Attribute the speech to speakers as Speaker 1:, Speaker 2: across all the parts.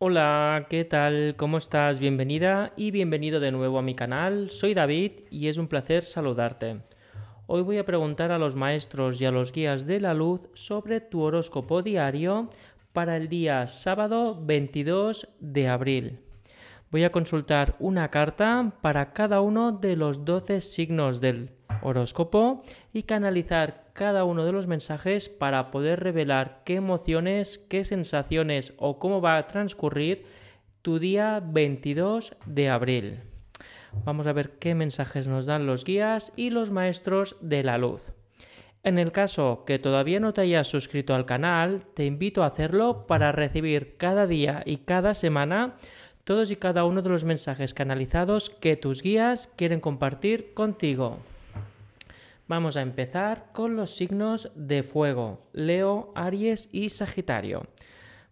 Speaker 1: Hola, ¿qué tal? ¿Cómo estás? Bienvenida y bienvenido de nuevo a mi canal. Soy David y es un placer saludarte. Hoy voy a preguntar a los maestros y a los guías de la luz sobre tu horóscopo diario para el día sábado 22 de abril. Voy a consultar una carta para cada uno de los 12 signos del horóscopo y canalizar cada uno de los mensajes para poder revelar qué emociones, qué sensaciones o cómo va a transcurrir tu día 22 de abril. Vamos a ver qué mensajes nos dan los guías y los maestros de la luz. En el caso que todavía no te hayas suscrito al canal, te invito a hacerlo para recibir cada día y cada semana todos y cada uno de los mensajes canalizados que tus guías quieren compartir contigo. Vamos a empezar con los signos de fuego, Leo, Aries y Sagitario.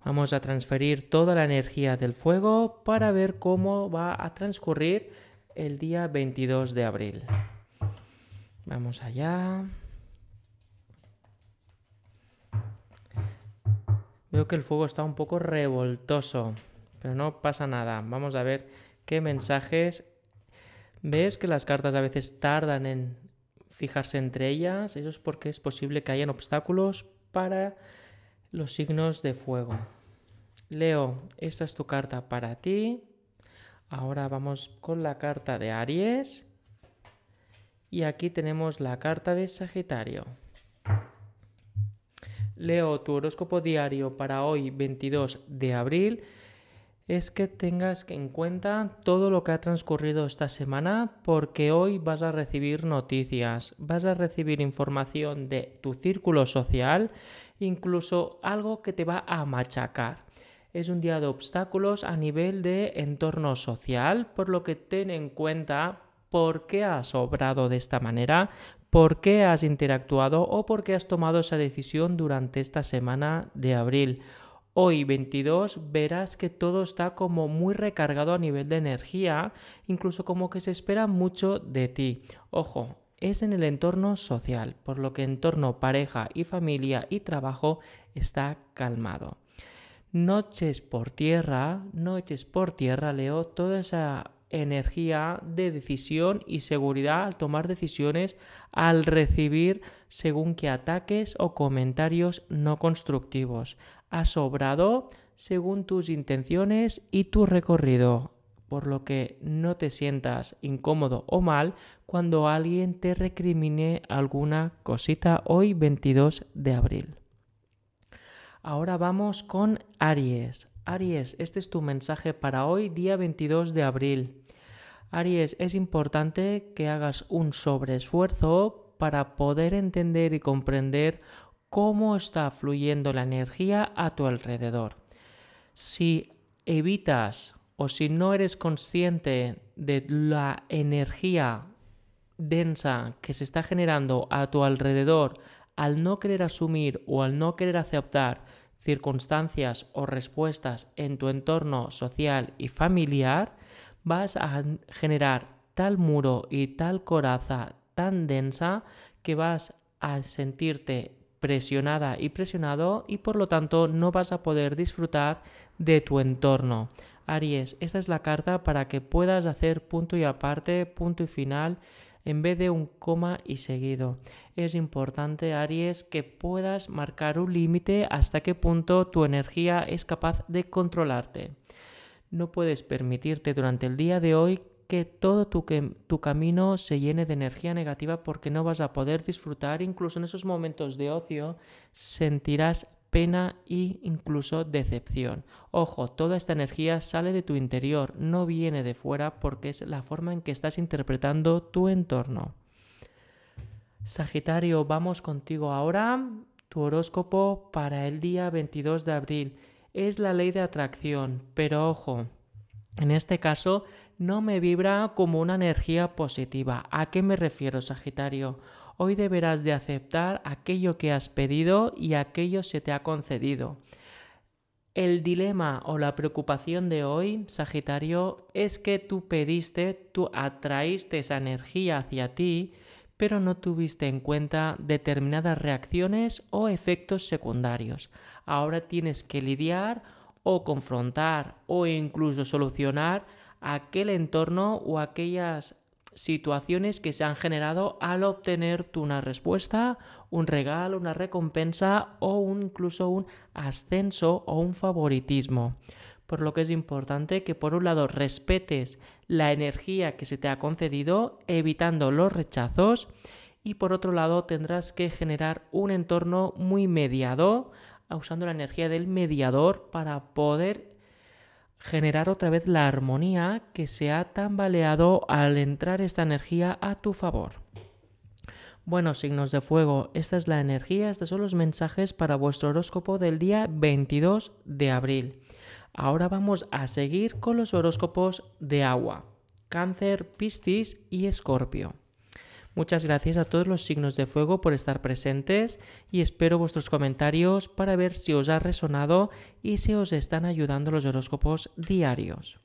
Speaker 1: Vamos a transferir toda la energía del fuego para ver cómo va a transcurrir el día 22 de abril. Vamos allá. Veo que el fuego está un poco revoltoso, pero no pasa nada. Vamos a ver qué mensajes. ¿Ves que las cartas a veces tardan en fijarse entre ellas. Eso es porque es posible que hayan obstáculos para los signos de fuego. Leo, esta es tu carta para ti. Ahora vamos con la carta de Aries. Y aquí tenemos la carta de Sagitario. Leo, tu horóscopo diario para hoy 22 de abril es que tengas en cuenta todo lo que ha transcurrido esta semana porque hoy vas a recibir noticias, vas a recibir información de tu círculo social, incluso algo que te va a machacar. Es un día de obstáculos a nivel de entorno social, por lo que ten en cuenta por qué has obrado de esta manera, por qué has interactuado o por qué has tomado esa decisión durante esta semana de abril Hoy 22 verás que todo está como muy recargado a nivel de energía, incluso como que se espera mucho de ti. Ojo, es en el entorno social, por lo que entorno pareja y familia y trabajo está calmado. No eches por tierra, no eches por tierra, Leo, toda esa energía de decisión y seguridad al tomar decisiones, al recibir según que ataques o comentarios no constructivos. Has sobrado según tus intenciones y tu recorrido, por lo que no te sientas incómodo o mal cuando alguien te recrimine alguna cosita hoy 22 de abril. Ahora vamos con Aries. Aries, este es tu mensaje para hoy, día 22 de abril. Aries, es importante que hagas un sobreesfuerzo para poder entender y comprender cómo está fluyendo la energía a tu alrededor. Si evitas o si no eres consciente de la energía densa que se está generando a tu alrededor al no querer asumir o al no querer aceptar circunstancias o respuestas en tu entorno social y familiar, vas a generar tal muro y tal coraza tan densa que vas a sentirte presionada y presionado y por lo tanto no vas a poder disfrutar de tu entorno. Aries, esta es la carta para que puedas hacer punto y aparte, punto y final en vez de un coma y seguido. Es importante, Aries, que puedas marcar un límite hasta qué punto tu energía es capaz de controlarte. No puedes permitirte durante el día de hoy que todo tu, tu, camino se llene de energía negativa porque no vas a poder disfrutar, incluso en esos momentos de ocio sentirás pena e incluso decepción. Ojo, toda esta energía sale de tu interior, no viene de fuera porque es la forma en que estás interpretando tu entorno. Sagitario, vamos contigo ahora. Tu horóscopo para el día 22 de abril es la ley de atracción, pero ojo, en este caso no me vibra como una energía positiva. ¿A qué me refiero, Sagitario? Hoy deberás de aceptar aquello que has pedido y aquello se te ha concedido. El dilema o la preocupación de hoy, Sagitario, es que tú pediste, tú atraíste esa energía hacia ti, pero no tuviste en cuenta determinadas reacciones o efectos secundarios. Ahora tienes que lidiar o confrontar o incluso solucionar aquel entorno o aquellas situaciones que se han generado al obtener tú una respuesta, un regalo, una recompensa o incluso un ascenso o un favoritismo. Por lo que es importante que por un lado respetes la energía que se te ha concedido, evitando los rechazos, y por otro lado tendrás que generar un entorno muy mediado, usando la energía del mediador para poder generar otra vez la armonía que se ha tambaleado al entrar esta energía a tu favor. Bueno, signos de fuego, esta es la energía, estos son los mensajes para vuestro horóscopo del día 22 de abril. Ahora vamos a seguir con los horóscopos de agua, cáncer, piscis y escorpio. Muchas gracias a todos los signos de fuego por estar presentes y espero vuestros comentarios para ver si os ha resonado y si os están ayudando los horóscopos diarios.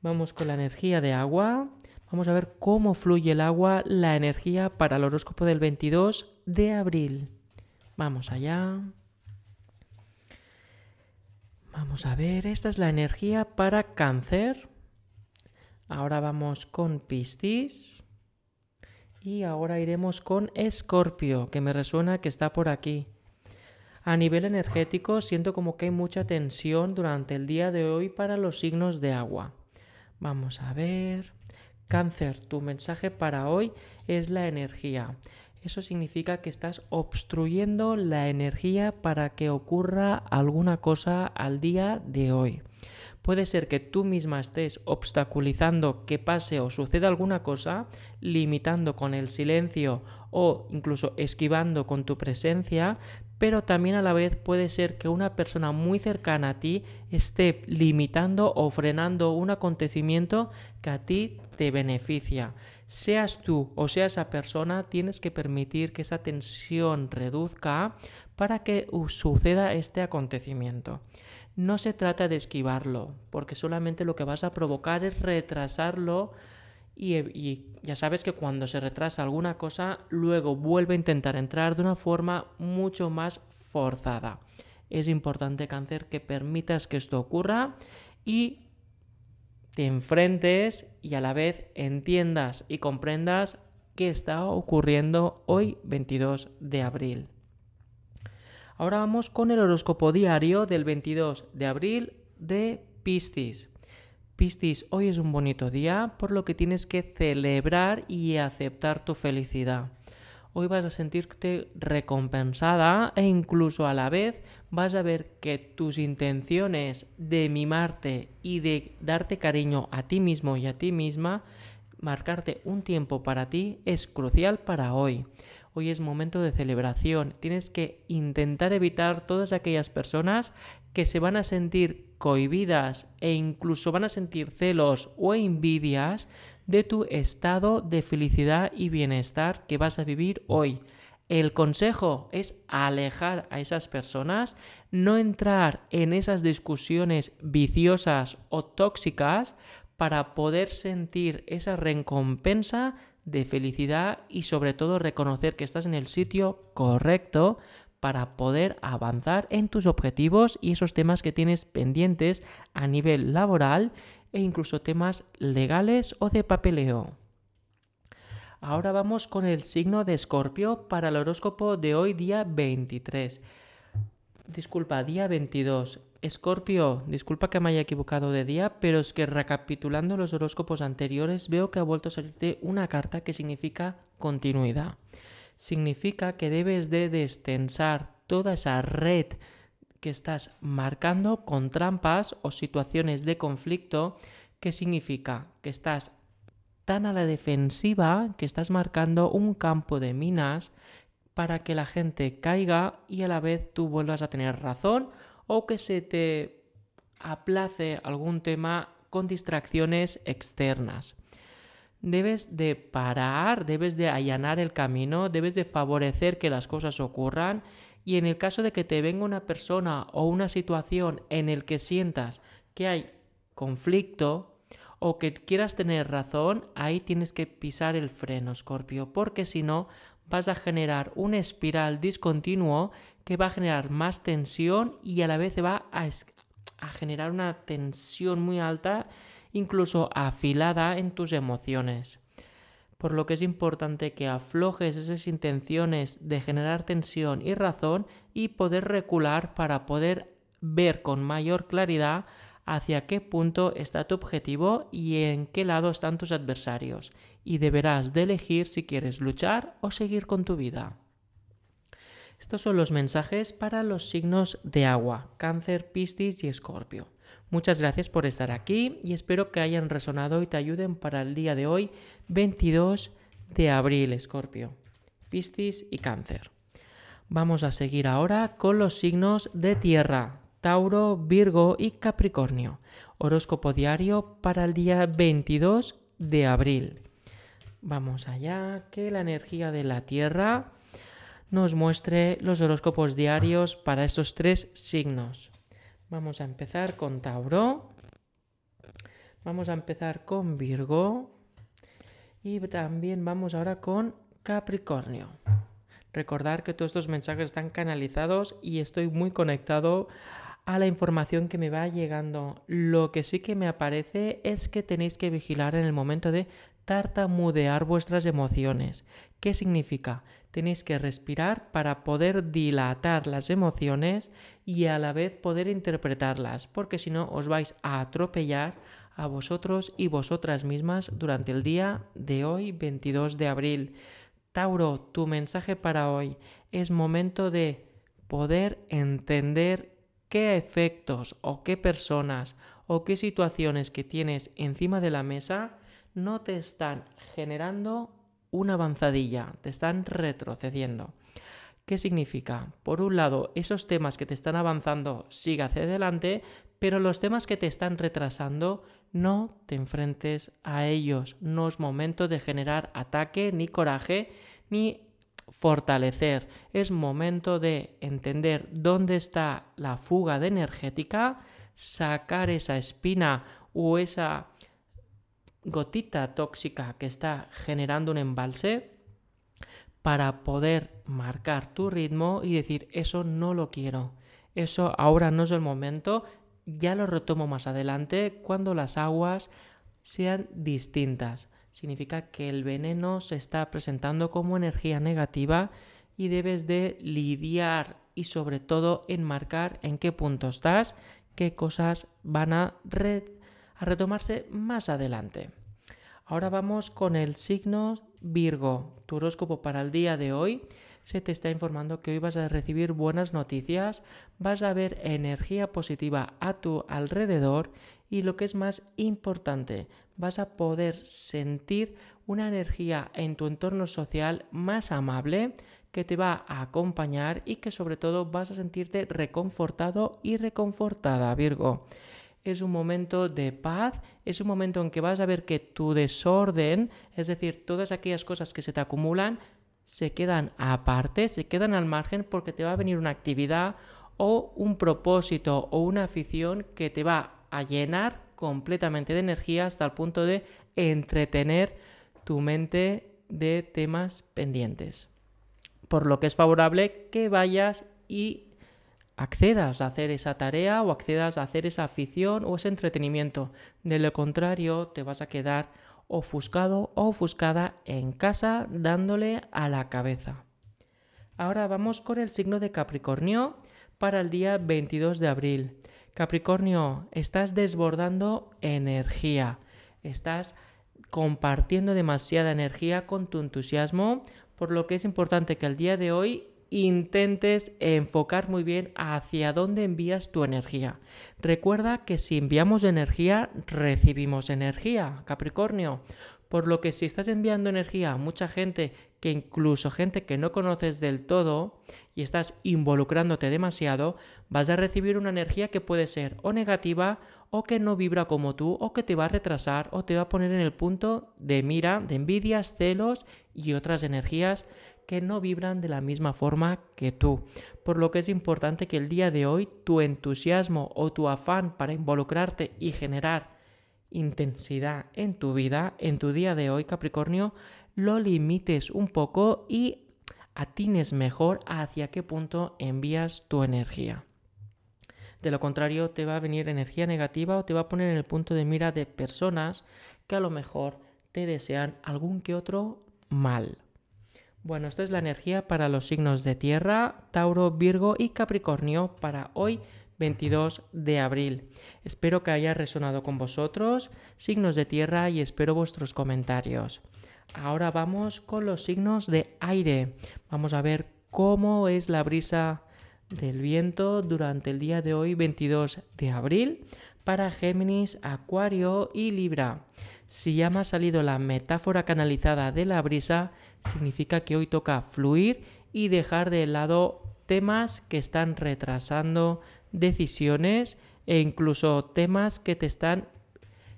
Speaker 1: Vamos con la energía de agua. Vamos a ver cómo fluye el agua, la energía para el horóscopo del 22 de abril. Vamos allá. Vamos a ver, esta es la energía para cáncer. Ahora vamos con Piscis. Y ahora iremos con Escorpio, que me resuena que está por aquí. A nivel energético siento como que hay mucha tensión durante el día de hoy para los signos de agua. Vamos a ver. Cáncer, tu mensaje para hoy es la energía. Eso significa que estás obstruyendo la energía para que ocurra alguna cosa al día de hoy. Puede ser que tú misma estés obstaculizando que pase o suceda alguna cosa, limitando con el silencio o incluso esquivando con tu presencia, pero también a la vez puede ser que una persona muy cercana a ti esté limitando o frenando un acontecimiento que a ti te beneficia. Seas tú o sea esa persona, tienes que permitir que esa tensión reduzca para que suceda este acontecimiento. No se trata de esquivarlo, porque solamente lo que vas a provocar es retrasarlo y, ya sabes que cuando se retrasa alguna cosa, luego vuelve a intentar entrar de una forma mucho más forzada. Es importante, cáncer, que permitas que esto ocurra y te enfrentes y a la vez entiendas y comprendas qué está ocurriendo hoy 22 de abril. Ahora vamos con el horóscopo diario del 22 de abril de Piscis. Piscis, hoy es un bonito día, por lo que tienes que celebrar y aceptar tu felicidad. Hoy vas a sentirte recompensada e incluso a la vez vas a ver que tus intenciones de mimarte y de darte cariño a ti mismo y a ti misma, marcarte un tiempo para ti es crucial para hoy. Hoy es momento de celebración. Tienes que intentar evitar todas aquellas personas que se van a sentir cohibidas e incluso van a sentir celos o envidias de tu estado de felicidad y bienestar que vas a vivir hoy. El consejo es alejar a esas personas, no entrar en esas discusiones viciosas o tóxicas para poder sentir esa recompensa de felicidad y sobre todo reconocer que estás en el sitio correcto para poder avanzar en tus objetivos y esos temas que tienes pendientes a nivel laboral e incluso temas legales o de papeleo. Ahora vamos con el signo de Escorpio para el horóscopo de hoy día 23. Disculpa, día 22. Escorpio, disculpa que me haya equivocado de día, pero es que recapitulando los horóscopos anteriores veo que ha vuelto a salirte una carta que significa continuidad. Significa que debes de destensar toda esa red que estás marcando con trampas o situaciones de conflicto, que significa que estás tan a la defensiva que estás marcando un campo de minas para que la gente caiga y a la vez tú vuelvas a tener razón o que se te aplace algún tema con distracciones externas. Debes de parar, debes de allanar el camino, debes de favorecer que las cosas ocurran y en el caso de que te venga una persona o una situación en el que sientas que hay conflicto o que quieras tener razón, ahí tienes que pisar el freno, Scorpio, porque si no vas a generar un espiral discontinuo que va a generar más tensión y a la vez va a, a generar una tensión muy alta, incluso afilada en tus emociones. Por lo que es importante que aflojes esas intenciones de generar tensión y razón y poder recular para poder ver con mayor claridad hacia qué punto está tu objetivo y en qué lado están tus adversarios. Y deberás de elegir si quieres luchar o seguir con tu vida. Estos son los mensajes para los signos de agua, cáncer, piscis y escorpio. Muchas gracias por estar aquí y espero que hayan resonado y te ayuden para el día de hoy, 22 de abril, escorpio, piscis y cáncer. Vamos a seguir ahora con los signos de tierra, Tauro, Virgo y Capricornio. Horóscopo diario para el día 22 de abril. Vamos allá, que la energía de la Tierra nos muestre los horóscopos diarios para estos tres signos. Vamos a empezar con Tauro. Vamos a empezar con Virgo. Y también vamos ahora con Capricornio. Recordar que todos estos mensajes están canalizados y estoy muy conectado a la información que me va llegando. Lo que sí que me aparece es que tenéis que vigilar en el momento de tartamudear vuestras emociones. ¿Qué significa? Tenéis que respirar para poder dilatar las emociones y a la vez poder interpretarlas, porque si no os vais a atropellar a vosotros y vosotras mismas durante el día de hoy, 22 de abril. Tauro, tu mensaje para hoy es momento de poder entender qué efectos o qué personas o qué situaciones que tienes encima de la mesa no te están generando una avanzadilla, te están retrocediendo. ¿Qué significa? Por un lado, esos temas que te están avanzando sigue hacia adelante, pero los temas que te están retrasando no te enfrentes a ellos. No es momento de generar ataque, ni coraje, ni fortalecer. Es momento de entender dónde está la fuga de energética, sacar esa espina o esa gotita tóxica que está generando un embalse para poder marcar tu ritmo y decir eso no lo quiero. Eso ahora no es el momento, ya lo retomo más adelante cuando las aguas sean distintas significa que el veneno se está presentando como energía negativa y debes de lidiar y sobre todo enmarcar en qué punto estás, qué cosas van a, a retomarse más adelante. Ahora vamos con el signo Virgo. Tu horóscopo para el día de hoy se te está informando que hoy vas a recibir buenas noticias, vas a ver energía positiva a tu alrededor y lo que es más importante, vas a poder sentir una energía en tu entorno social más amable que te va a acompañar y que sobre todo vas a sentirte reconfortado y reconfortada, Virgo. Es un momento de paz, es un momento en que vas a ver que tu desorden, es decir, todas aquellas cosas que se te acumulan, se quedan aparte, se quedan al margen porque te va a venir una actividad o un propósito o una afición que te va a llenar completamente de energía hasta el punto de entretener tu mente de temas pendientes. Por lo que es favorable que vayas y accedas a hacer esa tarea o accedas a hacer esa afición o ese entretenimiento. De lo contrario, te vas a quedar ofuscado o ofuscada en casa dándole a la cabeza. Ahora vamos con el signo de Capricornio para el día 22 de abril. Capricornio, estás desbordando energía, estás compartiendo demasiada energía con tu entusiasmo, por lo que es importante que el día de hoy intentes enfocar muy bien hacia dónde envías tu energía. Recuerda que si enviamos energía, recibimos energía, Capricornio. Por lo que si estás enviando energía a mucha gente, que incluso gente que no conoces del todo, y estás involucrándote demasiado, vas a recibir una energía que puede ser o negativa o que no vibra como tú o que te va a retrasar o te va a poner en el punto de mira, de envidias, celos y otras energías que no vibran de la misma forma que tú. Por lo que es importante que el día de hoy tu entusiasmo o tu afán para involucrarte y generar intensidad en tu vida, en tu día de hoy, Capricornio, lo limites un poco y atines mejor hacia qué punto envías tu energía. De lo contrario, te va a venir energía negativa o te va a poner en el punto de mira de personas que a lo mejor te desean algún que otro mal. Bueno, esta es la energía para los signos de tierra, Tauro, Virgo y Capricornio para hoy 22 de abril. Espero que haya resonado con vosotros, signos de tierra, y espero vuestros comentarios. Ahora vamos con los signos de aire. Vamos a ver cómo es la brisa del viento durante el día de hoy, 22 de abril, para Géminis, Acuario y Libra. Si ya me ha salido la metáfora canalizada de la brisa, significa que hoy toca fluir y dejar de lado temas que están retrasando decisiones e incluso temas que te están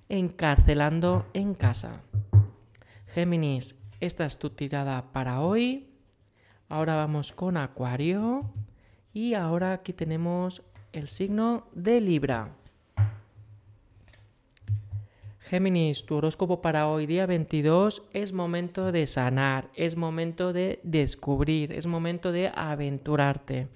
Speaker 1: encarcelando en casa. Géminis, esta es tu tirada para hoy. Ahora vamos con Acuario. Y ahora aquí tenemos el signo de Libra. Géminis, tu horóscopo para hoy, día 22, es momento de sanar, es momento de descubrir, es momento de aventurarte,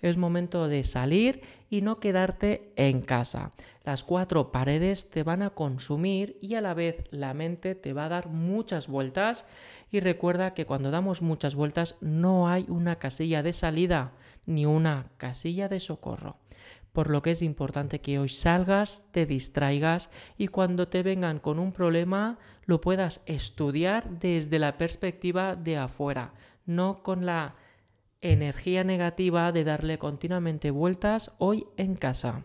Speaker 1: es momento de salir y no quedarte en casa. Las cuatro paredes te van a consumir y a la vez la mente te va a dar muchas vueltas y recuerda que cuando damos muchas vueltas no hay una casilla de salida ni una casilla de socorro por lo que es importante que hoy salgas, te distraigas y cuando te vengan con un problema lo puedas estudiar desde la perspectiva de afuera, no con la energía negativa de darle continuamente vueltas hoy en casa.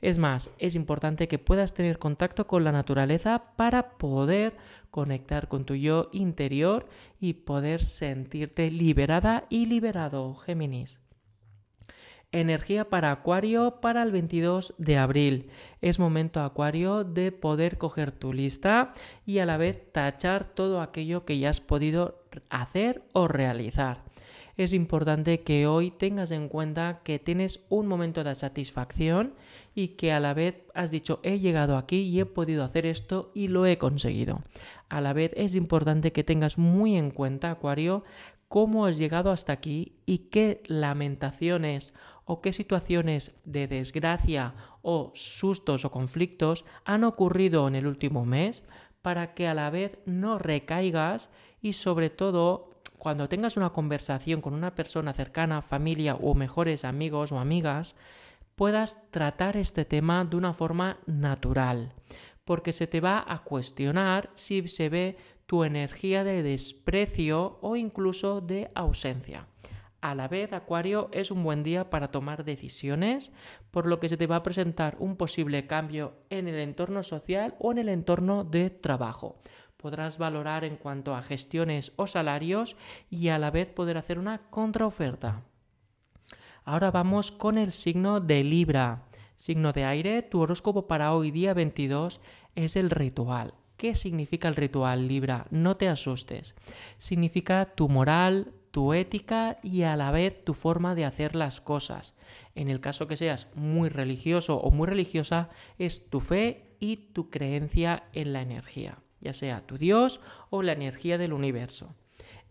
Speaker 1: Es más, es importante que puedas tener contacto con la naturaleza para poder conectar con tu yo interior y poder sentirte liberada y liberado, Géminis. Energía para Acuario para el 22 de abril. Es momento Acuario de poder coger tu lista y a la vez tachar todo aquello que ya has podido hacer o realizar. Es importante que hoy tengas en cuenta que tienes un momento de satisfacción y que a la vez has dicho he llegado aquí y he podido hacer esto y lo he conseguido. A la vez es importante que tengas muy en cuenta, Acuario, cómo has llegado hasta aquí y qué lamentaciones o qué situaciones de desgracia o sustos o conflictos han ocurrido en el último mes para que a la vez no recaigas y sobre todo cuando tengas una conversación con una persona cercana, familia o mejores amigos o amigas, puedas tratar este tema de una forma natural, porque se te va a cuestionar si se ve tu energía de desprecio o incluso de ausencia. A la vez, Acuario, es un buen día para tomar decisiones, por lo que se te va a presentar un posible cambio en el entorno social o en el entorno de trabajo. Podrás valorar en cuanto a gestiones o salarios y a la vez poder hacer una contraoferta. Ahora vamos con el signo de Libra. Signo de aire, tu horóscopo para hoy día 22 es el ritual. ¿Qué significa el ritual Libra? No te asustes. Significa tu moral, tu ética y a la vez tu forma de hacer las cosas. En el caso que seas muy religioso o muy religiosa, es tu fe y tu creencia en la energía, ya sea tu Dios o la energía del universo.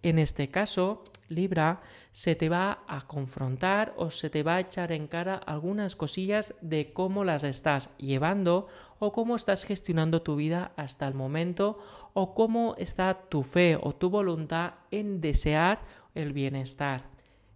Speaker 1: En este caso, Libra, se te va a confrontar o se te va a echar en cara algunas cosillas de cómo las estás llevando o cómo estás gestionando tu vida hasta el momento o cómo está tu fe o tu voluntad en desear el bienestar.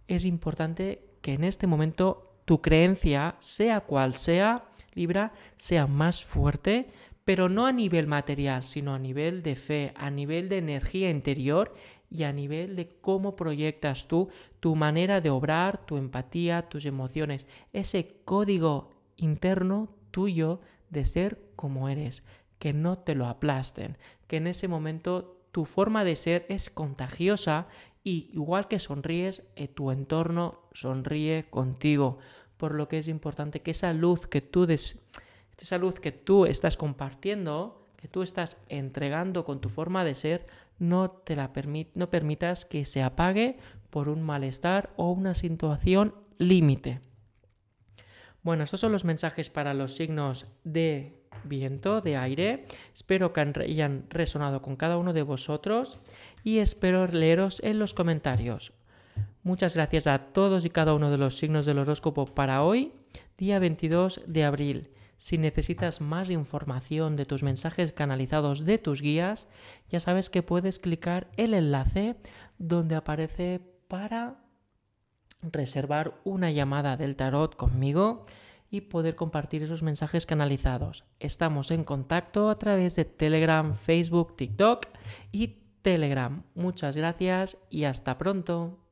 Speaker 1: Es importante que en este momento tu creencia, sea cual sea, Libra, sea más fuerte, pero no a nivel material, sino a nivel de fe, a nivel de energía interior y a nivel de cómo proyectas tú tu manera de obrar, tu empatía, tus emociones, ese código interno tuyo de ser como eres, que no te lo aplasten, que en ese momento tu forma de ser es contagiosa y igual que sonríes, eh, tu entorno sonríe contigo, por lo que es importante que esa luz que tú esa luz que tú estás compartiendo, que tú estás entregando con tu forma de ser, no te la no permitas que se apague por un malestar o una situación límite. Bueno, estos son los mensajes para los signos de viento, de aire. Espero que hayan resonado con cada uno de vosotros y espero leeros en los comentarios. Muchas gracias a todos y cada uno de los signos del horóscopo para hoy día 22 de abril. Si necesitas más información de tus mensajes canalizados de tus guías, ya sabes que puedes clicar el enlace donde aparece para reservar una llamada del tarot conmigo y poder compartir esos mensajes canalizados. Estamos en contacto a través de Telegram, Facebook, TikTok y Telegram. Muchas gracias y hasta pronto.